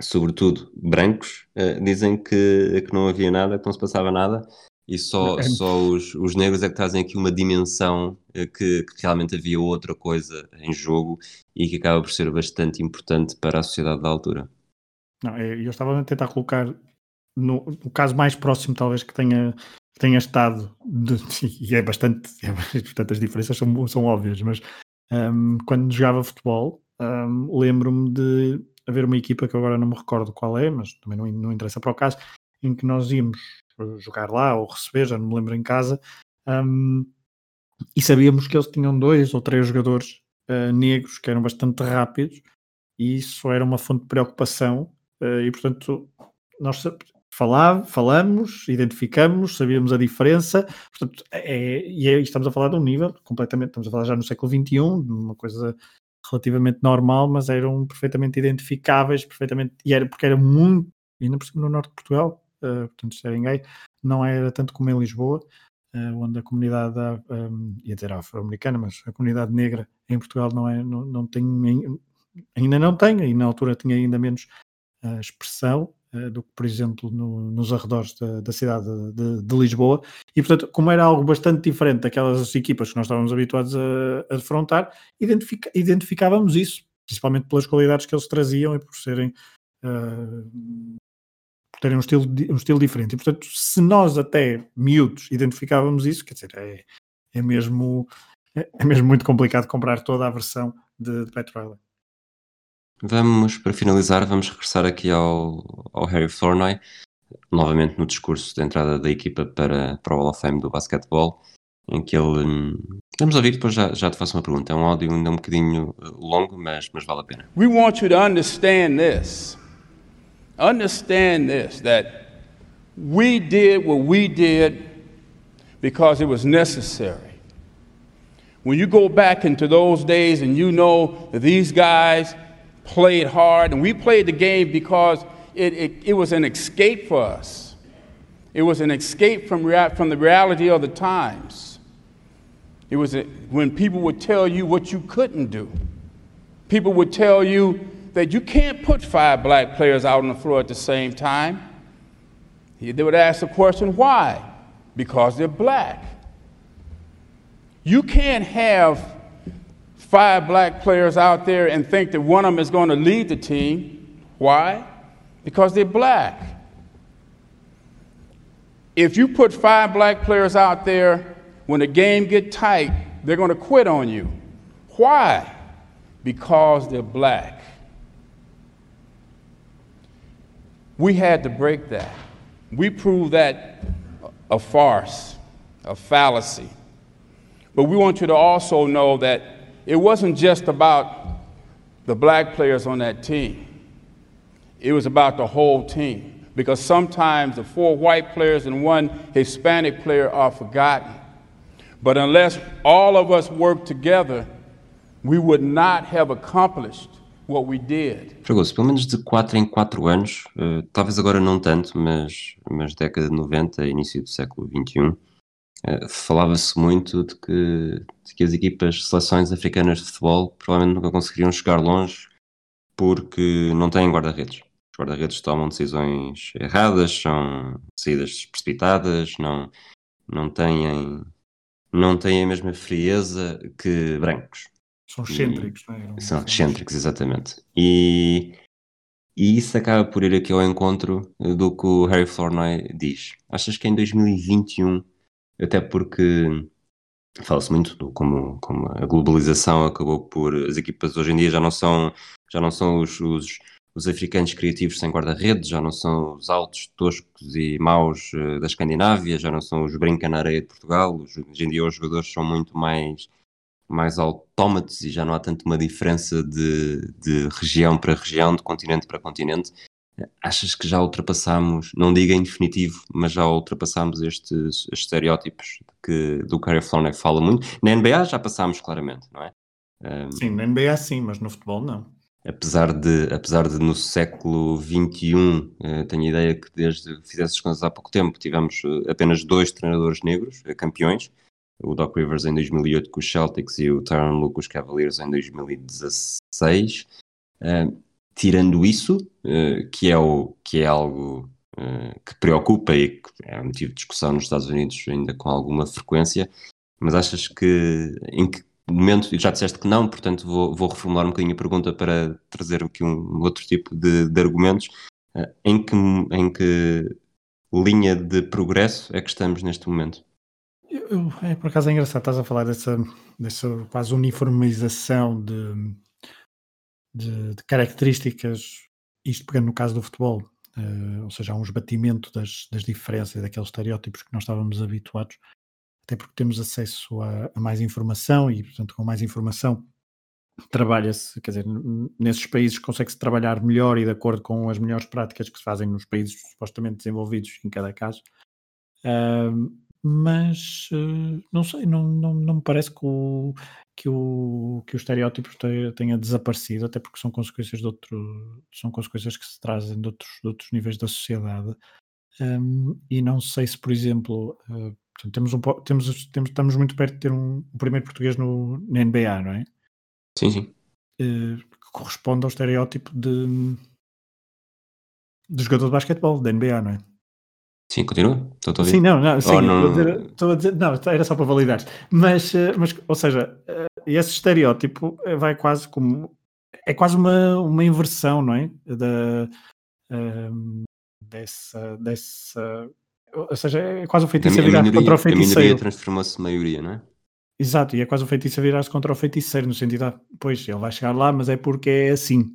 sobretudo brancos, uh, dizem que, que não havia nada, que não se passava nada, e só, é. só os, os negros é que trazem aqui uma dimensão uh, que, que, realmente havia outra coisa em jogo e que acaba por ser bastante importante para a sociedade da altura. Não, eu estava a tentar colocar no, no caso mais próximo, talvez, que tenha, que tenha estado, de, e é bastante, é, portanto, as diferenças são, são óbvias, mas um, quando jogava futebol, um, lembro-me de haver uma equipa que agora não me recordo qual é, mas também não, não interessa para o caso, em que nós íamos jogar lá ou receber, já não me lembro em casa, um, e sabíamos que eles tinham dois ou três jogadores uh, negros que eram bastante rápidos e isso era uma fonte de preocupação uh, e portanto nós falar, falamos, identificamos, sabíamos a diferença, portanto, é, e é, estamos a falar de um nível completamente, estamos a falar já no século XXI, uma coisa relativamente normal, mas eram perfeitamente identificáveis, perfeitamente, e era porque era muito, ainda por cima no norte de Portugal, uh, portanto, Seringuei, não era tanto como em Lisboa, uh, onde a comunidade, um, ia dizer afro-americana, mas a comunidade negra em Portugal não, é, não, não tem, ainda não tem, e na altura tinha ainda menos uh, expressão, eh, do que, por exemplo, no, nos arredores da, da cidade de, de, Lisboa. E, portanto, como era algo bastante diferente daquelas equipas que nós estávamos habituados a, a defrontar, identific, identificávamos isso, principalmente pelas qualidades que eles traziam e por serem. Uh, terem um estilo, um estilo diferente. E, portanto, se nós até miúdos identificávamos isso, quer dizer, é, é, mesmo, é, é mesmo muito complicado comprar toda a versão de, de Pat Riley. Vamos, para finalizar, vamos regressar aqui ao, ao Harry Flournoy, novamente no discurso de entrada da equipa para, para o Hall of Fame do basquetebol, em que ele. Hum, vamos ouvir, depois já, já te faço uma pergunta. É um áudio ainda um bocadinho uh, longo, mas, mas vale a pena. We want you to understand this. Understand this, that we did what we did because it was necessary. When you go back into those days and you know that these guys played hard, and we played the game because it, it, it was an escape for us. It was an escape from, rea- from the reality of the times. It was a, when people would tell you what you couldn't do. People would tell you that you can't put five black players out on the floor at the same time. They would ask the question, why? Because they're black. You can't have five black players out there and think that one of them is going to lead the team. Why? Because they're black. If you put five black players out there, when the game get tight, they're going to quit on you. Why? Because they're black. We had to break that. We proved that a farce, a fallacy. But we want you to also know that it wasn't just about the black players on that team, it was about the whole team. Because sometimes the four white players and one Hispanic player are forgotten. But unless all of us work together, we would not have accomplished. Jogou-se pelo menos de 4 em 4 anos, uh, talvez agora não tanto, mas, mas década de 90, início do século XXI, uh, falava-se muito de que, de que as equipas, seleções africanas de futebol provavelmente nunca conseguiriam chegar longe porque não têm guarda-redes. Os guarda-redes tomam decisões erradas, são saídas precipitadas, não, não têm não têm a mesma frieza que brancos. São excêntricos, não é? São excêntricos, exatamente. E, e isso acaba por ir aqui ao encontro do que o Harry Flournoy diz. Achas que em 2021, até porque fala-se muito do, como, como a globalização acabou por. As equipas hoje em dia já não são, já não são os, os os africanos criativos sem guarda-redes, já não são os altos, toscos e maus uh, da Escandinávia, já não são os brinca na areia de Portugal. Hoje em dia os jogadores são muito mais, mais autómatos e já não há tanto uma diferença de, de região para região, de continente para continente. Achas que já ultrapassamos, não digo em definitivo, mas já ultrapassamos estes, estes estereótipos que, do Harry Flournoy fala muito? Na NBA já passámos claramente, não é? Um, sim, na NBA sim, mas no futebol não apesar de, apesar de no século XXI, eh, tenho a ideia que desde fizesse as contas há pouco tempo, tivemos eh, apenas dois treinadores negros, eh, campeões, o Doc Rivers em 2008 com os Celtics e o Tyron Lue com os Cavaliers em 2016. Uh, tirando isso, uh, que, é o, que é algo uh, que preocupa e que é motivo de discussão nos Estados Unidos ainda com alguma frequência, mas achas que em que momento, já disseste que não, portanto vou, vou reformular um bocadinho a pergunta para trazer aqui um outro tipo de, de argumentos. Em, que, em que linha de progresso é que estamos neste momento? Eu, é, por acaso é engraçado, estás a falar dessa, dessa quase uniformização de, de, de características, isto pegando no caso do futebol, uh, ou seja, há um esbatimento das, das diferenças, daqueles estereótipos que nós estávamos habituados até porque temos acesso a, a mais informação e, portanto, com mais informação trabalha-se, quer dizer, nesses países consegue-se trabalhar melhor e de acordo com as melhores práticas que se fazem nos países supostamente desenvolvidos em cada caso. Uh, mas uh, não sei, não, não, não me parece que o, que o, que o estereótipo tenha, desaparecido, até porque são consequências de outro, são consequências que se trazem de outros, de outros níveis da sociedade. Um, e não sei se, por exemplo, uh, temos um, temos, temos, estamos muito perto de ter um, o primeiro português no, na NBA, não é? Sim, sim. Uh, que corresponde ao estereótipo de, de jogador de basquetebol da NBA, não é? Sim, continua? Estou a ouvir. Sim, não, não, sim, oh, não... Estou, a dizer, não, era só para validar. Mas, eh, mas ou seja, eh, esse estereótipo vai quase como. É quase uma, uma inversão, não é? Da, um, dessa, dessa ou seja, é quase o feitiço a, a virar contra o feiticeiro. A minoria transformou-se maioria, não é? Exato, e é quase o feitiço a virar-se contra o feiticeiro, no sentido, ah, pois, ele vai chegar lá, mas é porque é assim.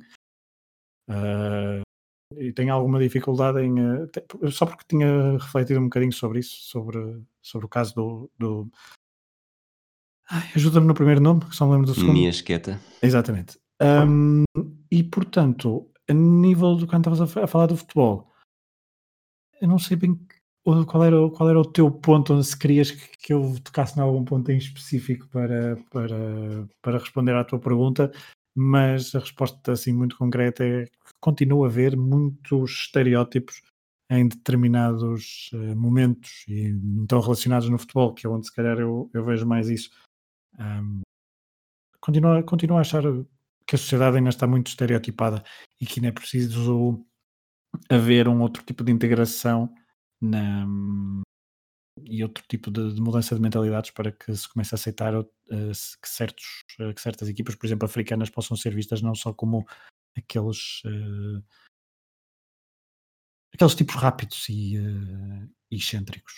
Uh, e tenho alguma dificuldade em. Uh, só porque tinha refletido um bocadinho sobre isso, sobre, sobre o caso do. do... Ajuda-me no primeiro nome, que só me lembro do segundo. Miasqueta. Exatamente. Um, e portanto, a nível do quando estavas a, falar do futebol, eu não sei bem qual era, qual era o teu ponto onde se querias que, que eu tocasse em algum ponto em específico para, para, para responder à tua pergunta, mas a resposta assim muito concreta é que continua a haver muitos estereótipos em determinados uh, momentos e estão relacionados no futebol, que é onde se calhar eu, eu vejo mais isso. Um, continuo, continuo a achar que a sociedade ainda está muito estereotipada e que ainda é preciso haver um outro tipo de integração na, e outro tipo de, de, mudança de mentalidades para que se comece a aceitar uh, que, certos, uh, que certas equipas, por exemplo, africanas, possam ser vistas não só como aqueles uh, aqueles tipos rápidos e, excêntricos.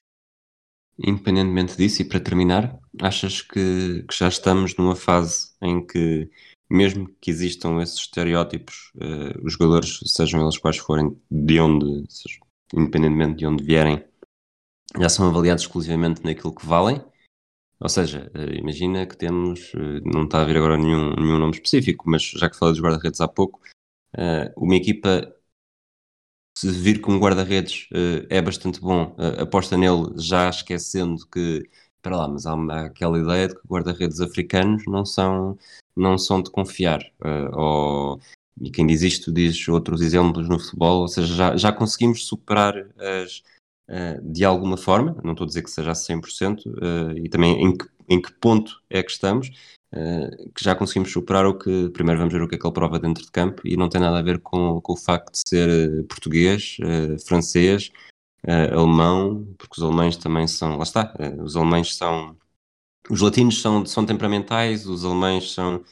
Independentemente disso, e para terminar, achas que, que, já estamos numa fase em que, mesmo que existam esses estereótipos, os jogadores, sejam eles quais forem, de onde, independentemente de onde vierem, já são avaliados exclusivamente naquilo que valem. Ou seja, eh, imagina que temos, eh, não está a vir agora nenhum, nenhum nome específico, mas já que falei dos guarda-redes há pouco, eh, uma equipa, se vir que um guarda-redes é bastante bom, aposta nele já esquecendo que, para lá, mas há, aquela ideia de que guarda-redes africanos não são, não são de confiar. Ou, e quem diz isto diz outros exemplos no futebol, ou seja, já, já conseguimos superar as de alguma forma, não estou a dizer que seja a 100%, uh, e também em que, em que ponto é que estamos, uh, que já conseguimos superar o que, primeiro vamos ver o que é que ele prova dentro de campo, e não tem nada a ver com, com o facto de ser português, francês, alemão, porque os alemães também são, lá está, os alemães são, os latinos são, são temperamentais, os alemães são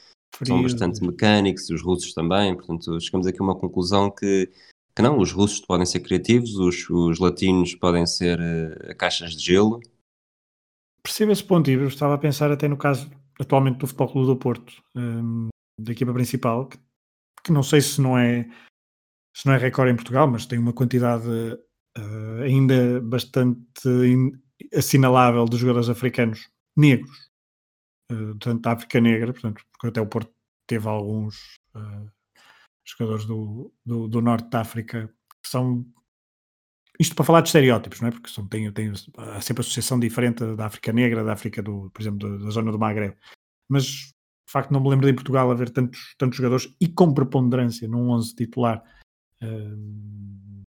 são bastante mecânicos, os russos também, portanto chegamos aqui a uma conclusão que que não, os russos podem ser criativos, os, os latinos podem ser uh, caixas de gelo. Percebo esse ponto, e eu estava a pensar até no caso atualmente do Futebol Clube do Porto, um, da equipa principal, que, que, não sei se não é se não é recorde em Portugal, mas tem uma quantidade uh, ainda bastante in, assinalável de jogadores africanos negros, uh, portanto da África Negra, portanto, porque até o Porto teve alguns uh, jogadores do, do, do, norte da África, que são. Isto para falar de estereótipos, não é? Porque são, tem, tem, há sempre associação diferente da África Negra, da África, do, por exemplo, da, da zona do Magreb. Mas, de facto, não me lembro de em Portugal haver tantos, tantos jogadores e com preponderância num 11 titular, uh,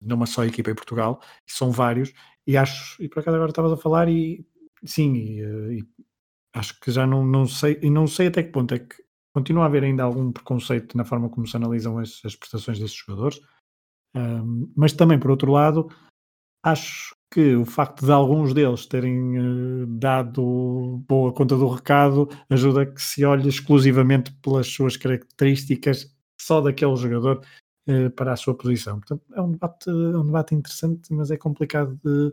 numa só equipa em Portugal, são vários. E acho, e por acaso agora estavas a falar, e sim, e, eh, e acho que já não, não sei, e não sei até que ponto é que continua a haver ainda algum preconceito na forma como se analisam as, as prestações desses jogadores, um, mas também, por outro lado, acho que o facto de alguns deles terem uh, dado boa conta do recado ajuda que se olhe exclusivamente pelas suas características só daquele jogador uh, para a sua posição. Portanto, é um debate, é um debate interessante, mas é complicado de,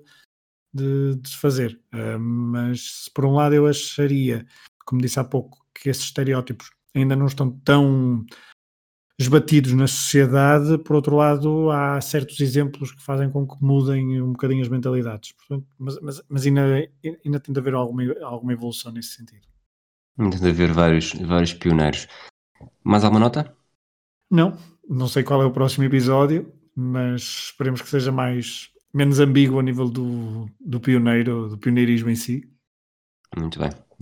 de, de fazer. Uh, mas, por um lado, eu acharia, como disse há pouco, que esses estereótipos ainda não estão tão esbatidos na sociedade, por outro lado, há certos exemplos que fazem com que mudem um bocadinho as mentalidades. Portanto, mas, mas, mas ainda, ainda tem de haver alguma, alguma evolução nesse sentido. Ainda tem de haver vários, vários pioneiros. Mais alguma nota? Não, não sei qual é o próximo episódio, mas esperemos que seja mais menos ambíguo a nível do, do pioneiro, do pioneirismo em si. Muito bem.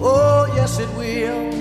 Oh, yes, it will.